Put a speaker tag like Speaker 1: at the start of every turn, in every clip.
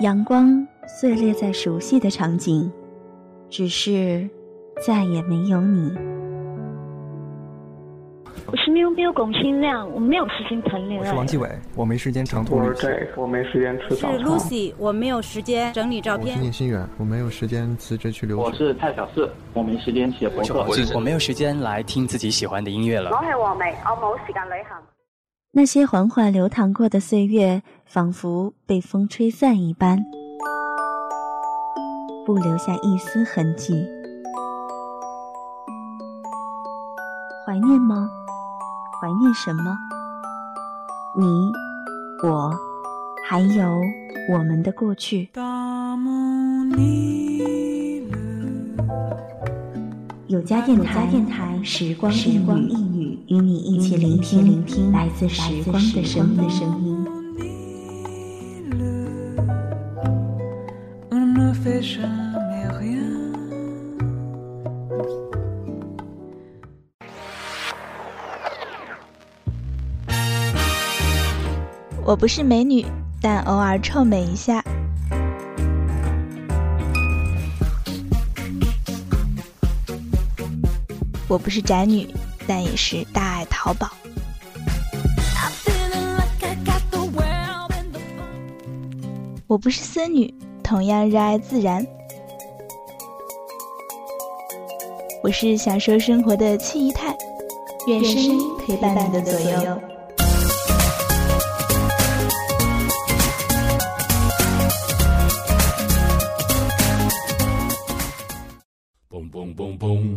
Speaker 1: 阳光碎裂在熟悉的场景，只是再也没有你。
Speaker 2: 我是喵喵龚新亮，我没有时间谈恋
Speaker 3: 爱。我是王继伟，我没时间长途旅行。
Speaker 4: 我没时间吃早
Speaker 5: 餐。是 Lucy，我没有时间整理照片。
Speaker 6: 我是聂心远，我没有时间辞职去留学。
Speaker 7: 我是蔡小四，我没时间写博客。
Speaker 8: 我没有时间来听自己喜欢的音乐了。
Speaker 9: 我是王梅，我冇时间旅行。
Speaker 1: 那些缓缓流淌过的岁月，仿佛被风吹散一般，不留下一丝痕迹。怀念吗？怀念什么？你、我，还有我们的过去。有家电台，电台时光时光一语，与你一起聆听聆听来自时光的声音。
Speaker 10: 我不是美女，但偶尔臭美一下。我不是宅女，但也是大爱淘宝。我不是僧女，同样热爱自然。我是享受生活的七姨太，愿声音陪伴你的左右。人生在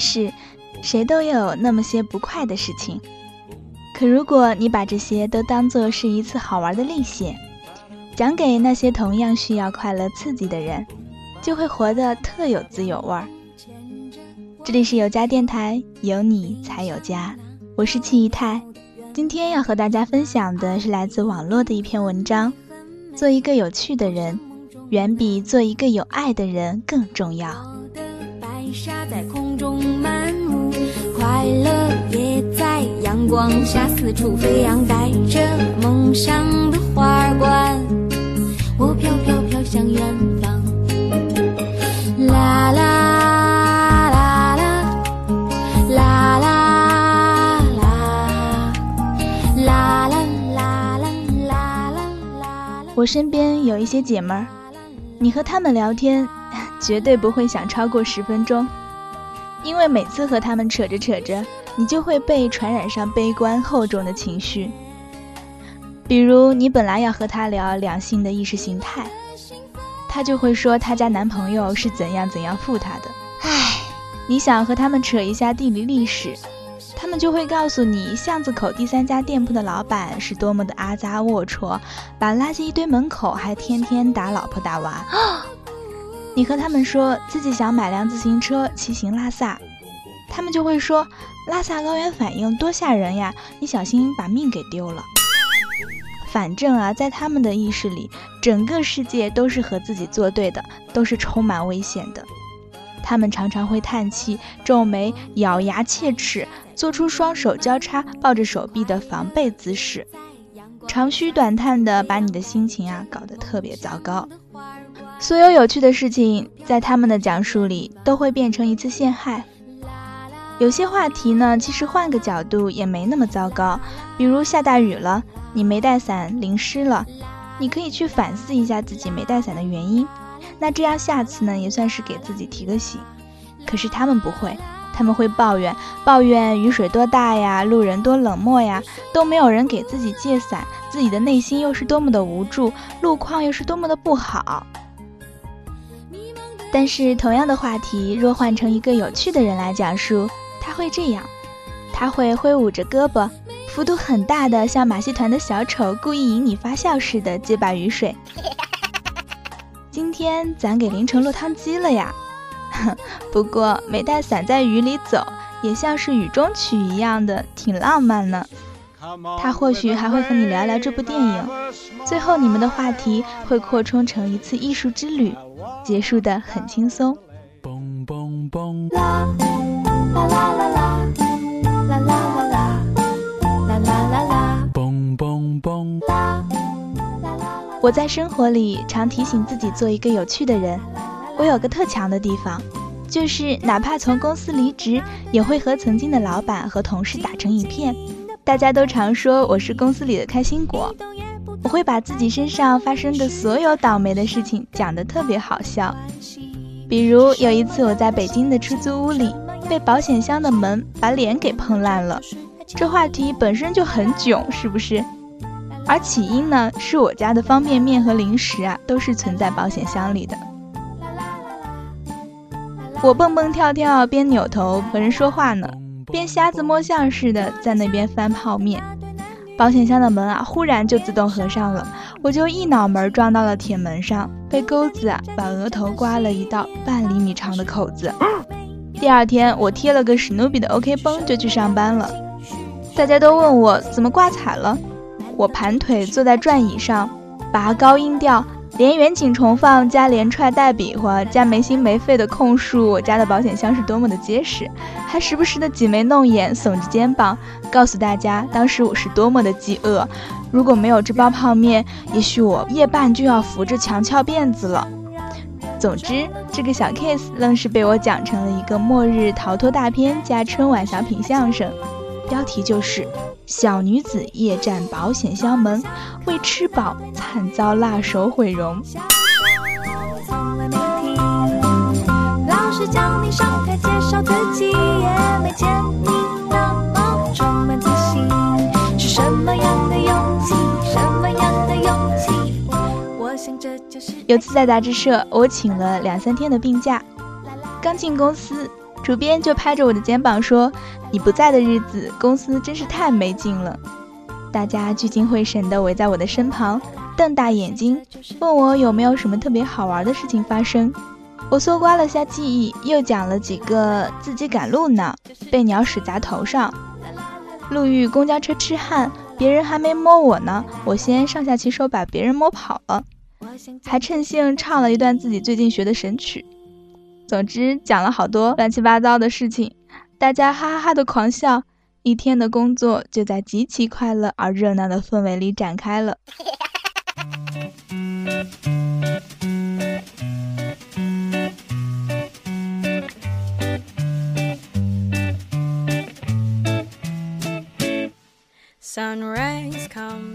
Speaker 10: 是，谁都有那么些不快的事情。可如果你把这些都当做是一次好玩的历险，讲给那些同样需要快乐刺激的人，就会活得特有滋有味儿。这里是有家电台，有你才有家。我是七姨太，今天要和大家分享的是来自网络的一篇文章：做一个有趣的人，远比做一个有爱的人更重要。沙在空中漫舞，快乐也在阳光下四处飞扬，带着梦想的花儿冠，我飘飘飘向远方。啦啦啦啦，啦啦啦，啦啦啦啦啦啦。我身边有一些姐们儿，你和她们聊天。绝对不会想超过十分钟，因为每次和他们扯着扯着，你就会被传染上悲观厚重的情绪。比如，你本来要和他聊两性的意识形态，他就会说他家男朋友是怎样怎样负他的。唉，你想和他们扯一下地理历史，他们就会告诉你巷子口第三家店铺的老板是多么的阿扎龌龊，把垃圾一堆门口，还天天打老婆打娃。你和他们说自己想买辆自行车骑行拉萨，他们就会说拉萨高原反应多吓人呀，你小心把命给丢了。反正啊，在他们的意识里，整个世界都是和自己作对的，都是充满危险的。他们常常会叹气、皱眉、咬牙切齿，做出双手交叉抱着手臂的防备姿势，长吁短叹的把你的心情啊搞得特别糟糕。所有有趣的事情，在他们的讲述里都会变成一次陷害。有些话题呢，其实换个角度也没那么糟糕。比如下大雨了，你没带伞淋湿了，你可以去反思一下自己没带伞的原因。那这样下次呢，也算是给自己提个醒。可是他们不会，他们会抱怨，抱怨雨水多大呀，路人多冷漠呀，都没有人给自己借伞，自己的内心又是多么的无助，路况又是多么的不好。但是，同样的话题，若换成一个有趣的人来讲述，他会这样：他会挥舞着胳膊，幅度很大的，像马戏团的小丑，故意引你发笑似的接把雨水。今天咱给淋成落汤鸡了呀！不过没带伞在雨里走，也像是雨中曲一样的，挺浪漫呢。他或许还会和你聊聊这部电影，最后你们的话题会扩充成一次艺术之旅，结束的很轻松。啦啦啦啦啦啦啦啦啦啦啦啦啦，嘣嘣嘣啦。我在生活里常提醒自己做一个有趣的人。我有个特强的地方，就是哪怕从公司离职，也会和曾经的老板和同事打成一片。大家都常说我是公司里的开心果，我会把自己身上发生的所有倒霉的事情讲得特别好笑。比如有一次我在北京的出租屋里，被保险箱的门把脸给碰烂了。这话题本身就很囧，是不是？而起因呢，是我家的方便面和零食啊，都是存在保险箱里的。我蹦蹦跳跳，边扭头和人说话呢，边瞎子摸象似的在那边翻泡面。保险箱的门啊，忽然就自动合上了，我就一脑门撞到了铁门上，被钩子啊把额头刮了一道半厘米长的口子。第二天，我贴了个史努比的 OK 绷就去上班了。大家都问我怎么挂彩了。我盘腿坐在转椅上，拔高音调，连远景重放加连串带比划加没心没肺的控诉我家的保险箱是多么的结实，还时不时的挤眉弄眼，耸着肩膀，告诉大家当时我是多么的饥饿。如果没有这包泡面，也许我夜半就要扶着墙翘辫子了。总之，这个小 case 愣是被我讲成了一个末日逃脱大片加春晚小品相声，标题就是“小女子夜战保险箱门，为吃饱惨遭辣手毁容”。有次在杂志社，我请了两三天的病假，刚进公司主编就拍着我的肩膀说：“你不在的日子，公司真是太没劲了。”大家聚精会神地围在我的身旁，瞪大眼睛问我有没有什么特别好玩的事情发生。我搜刮了下记忆，又讲了几个自己赶路呢，被鸟屎砸头上，路遇公交车痴汉，别人还没摸我呢，我先上下其手把别人摸跑了，还趁兴唱了一段自己最近学的神曲。总之讲了好多乱七八糟的事情，大家哈哈哈的狂笑，一天的工作就在极其快乐而热闹的氛围里展开了。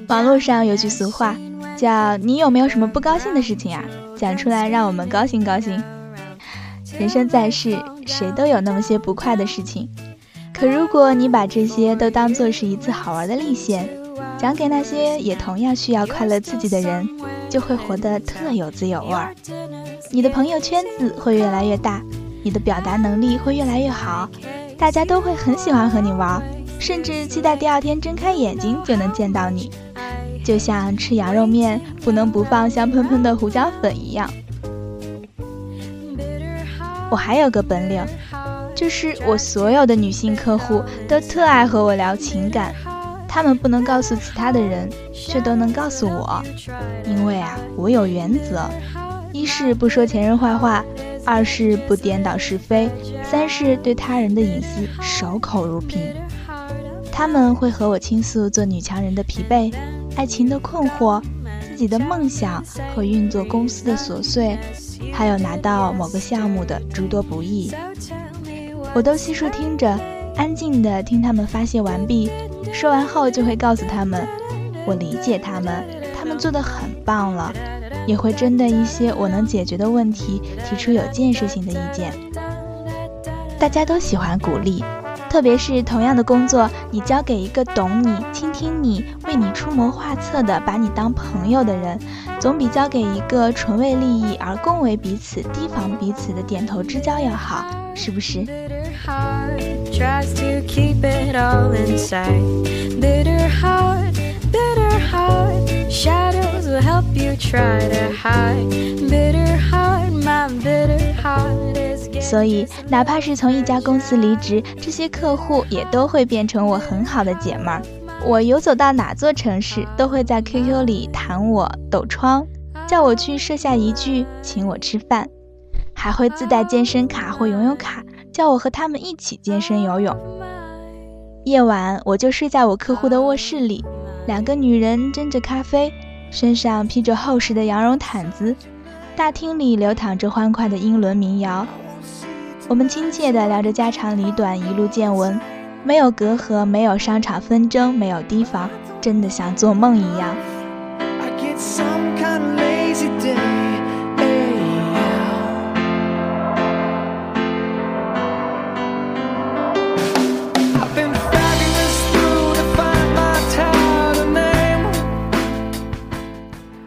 Speaker 10: 网络上有句俗话，叫“你有没有什么不高兴的事情啊？讲出来让我们高兴高兴。”人生在世，谁都有那么些不快的事情。可如果你把这些都当做是一次好玩的历险，讲给那些也同样需要快乐刺激的人，就会活得特有滋有味儿。你的朋友圈子会越来越大，你的表达能力会越来越好，大家都会很喜欢和你玩，甚至期待第二天睁开眼睛就能见到你，就像吃羊肉面不能不放香喷喷的胡椒粉一样。我还有个本领，就是我所有的女性客户都特爱和我聊情感，她们不能告诉其他的人，却都能告诉我，因为啊，我有原则：一是不说前任坏话，二是不颠倒是非，三是对他人的隐私守口如瓶。他们会和我倾诉做女强人的疲惫，爱情的困惑，自己的梦想和运作公司的琐碎。还有拿到某个项目的诸多不易，我都悉数听着，安静的听他们发泄完毕，说完后就会告诉他们，我理解他们，他们做的很棒了，也会针对一些我能解决的问题提出有建设性的意见。大家都喜欢鼓励。特别是同样的工作，你交给一个懂你、倾听你、为你出谋划策的、把你当朋友的人，总比交给一个纯为利益而恭维彼此、提防彼此的点头之交要好，是不是？所以，哪怕是从一家公司离职，这些客户也都会变成我很好的姐们儿。我游走到哪座城市，都会在 QQ 里弹我抖窗，叫我去设下一句，请我吃饭，还会自带健身卡或游泳卡，叫我和他们一起健身游泳。夜晚我就睡在我客户的卧室里，两个女人斟着咖啡，身上披着厚实的羊绒毯子，大厅里流淌着欢快的英伦民谣。我们亲切地聊着家长里短，一路见闻，没有隔阂，没有商场纷争，没有提防，真的像做梦一样。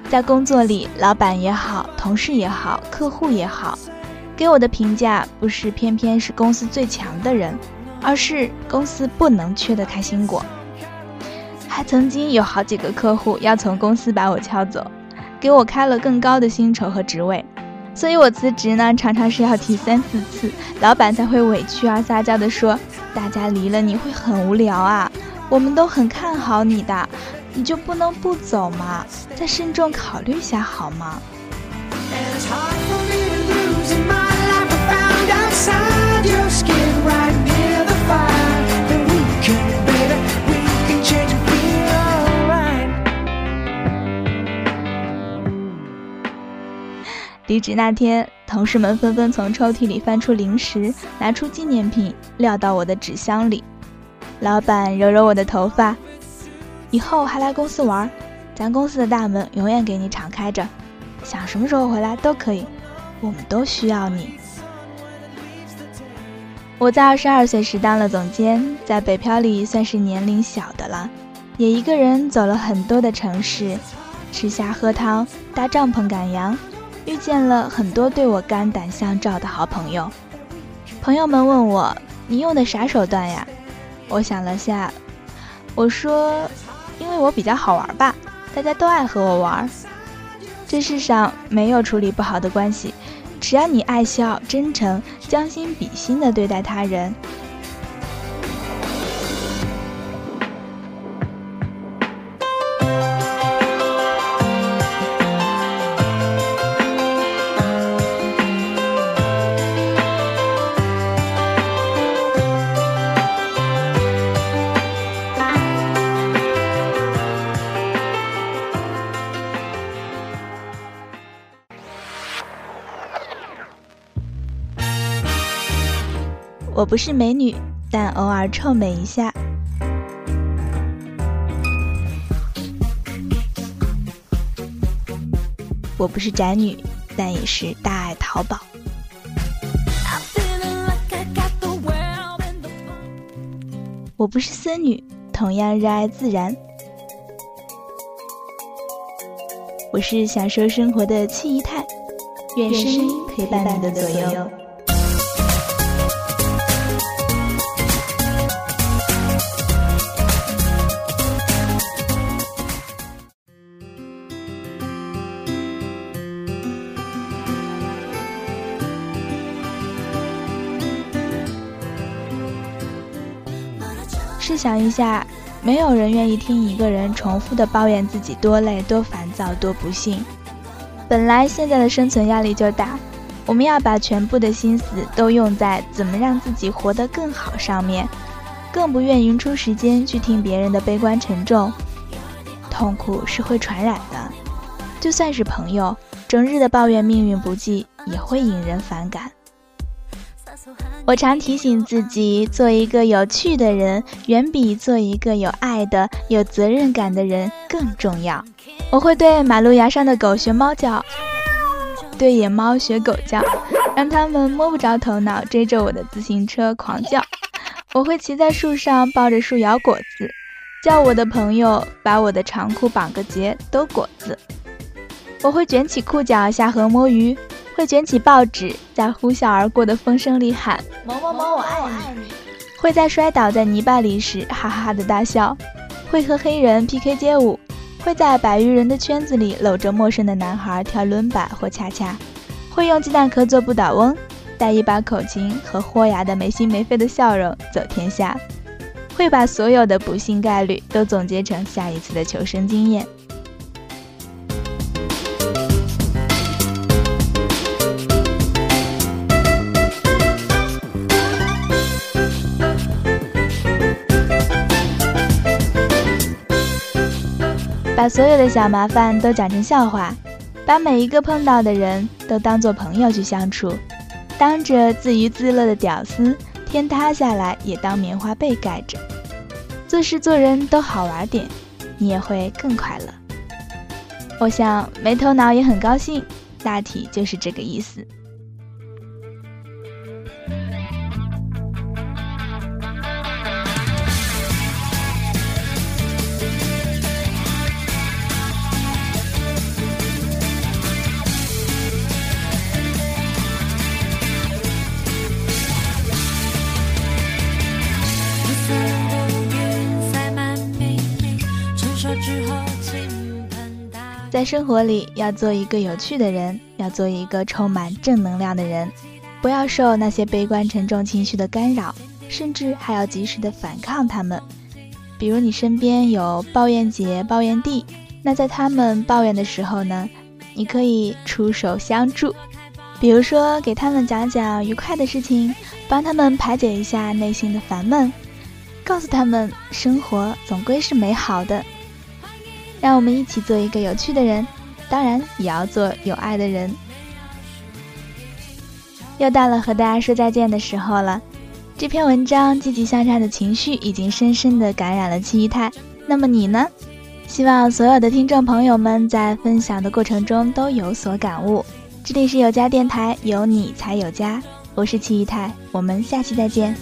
Speaker 10: 在工作里，老板也好，同事也好，客户也好。给我的评价不是偏偏是公司最强的人，而是公司不能缺的开心果。还曾经有好几个客户要从公司把我撬走，给我开了更高的薪酬和职位，所以我辞职呢，常常是要提三四次，老板才会委屈而撒娇的说：“大家离了你会很无聊啊，我们都很看好你的，你就不能不走吗？再慎重考虑一下好吗？”离职那天，同事们纷纷从抽屉里翻出零食，拿出纪念品，撂到我的纸箱里。老板揉揉我的头发，以后还来公司玩，咱公司的大门永远给你敞开着，想什么时候回来都可以，我们都需要你。我在二十二岁时当了总监，在北漂里算是年龄小的了，也一个人走了很多的城市，吃虾喝汤，搭帐篷赶羊。遇见了很多对我肝胆相照的好朋友，朋友们问我：“你用的啥手段呀？”我想了下，我说：“因为我比较好玩吧，大家都爱和我玩。这世上没有处理不好的关系，只要你爱笑、真诚、将心比心地对待他人。”我不是美女，但偶尔臭美一下。我不是宅女，但也是大爱淘宝。我不是森女，同样热爱自然。我是享受生活的七姨太，愿声音陪伴你的左右。想一下，没有人愿意听一个人重复的抱怨自己多累、多烦躁、多不幸。本来现在的生存压力就大，我们要把全部的心思都用在怎么让自己活得更好上面，更不愿匀出时间去听别人的悲观沉重。痛苦是会传染的，就算是朋友，整日的抱怨命运不济，也会引人反感。我常提醒自己，做一个有趣的人，远比做一个有爱的、有责任感的人更重要。我会对马路牙上的狗学猫叫，对野猫学狗叫，让它们摸不着头脑，追着我的自行车狂叫。我会骑在树上，抱着树摇果子，叫我的朋友把我的长裤绑个结，兜果子。我会卷起裤脚下河摸鱼。会卷起报纸，在呼啸而过的风声里喊某某某我爱你。会在摔倒在泥巴里时哈哈哈的大笑。会和黑人 PK 街舞。会在百余人的圈子里搂着陌生的男孩跳伦巴或恰恰。会用鸡蛋壳做不倒翁，带一把口琴和豁牙的没心没肺的笑容走天下。会把所有的不幸概率都总结成下一次的求生经验。把所有的小麻烦都讲成笑话，把每一个碰到的人都当做朋友去相处，当着自娱自乐的屌丝，天塌下来也当棉花被盖着，做事做人都好玩点，你也会更快乐。我想没头脑也很高兴，大体就是这个意思。在生活里，要做一个有趣的人，要做一个充满正能量的人，不要受那些悲观沉重情绪的干扰，甚至还要及时的反抗他们。比如你身边有抱怨姐、抱怨弟，那在他们抱怨的时候呢，你可以出手相助，比如说给他们讲讲愉快的事情，帮他们排解一下内心的烦闷，告诉他们生活总归是美好的。让我们一起做一个有趣的人，当然也要做有爱的人。又到了和大家说再见的时候了。这篇文章积极向上的情绪已经深深的感染了七姨太。那么你呢？希望所有的听众朋友们在分享的过程中都有所感悟。这里是有家电台，有你才有家，我是七姨太，我们下期再见。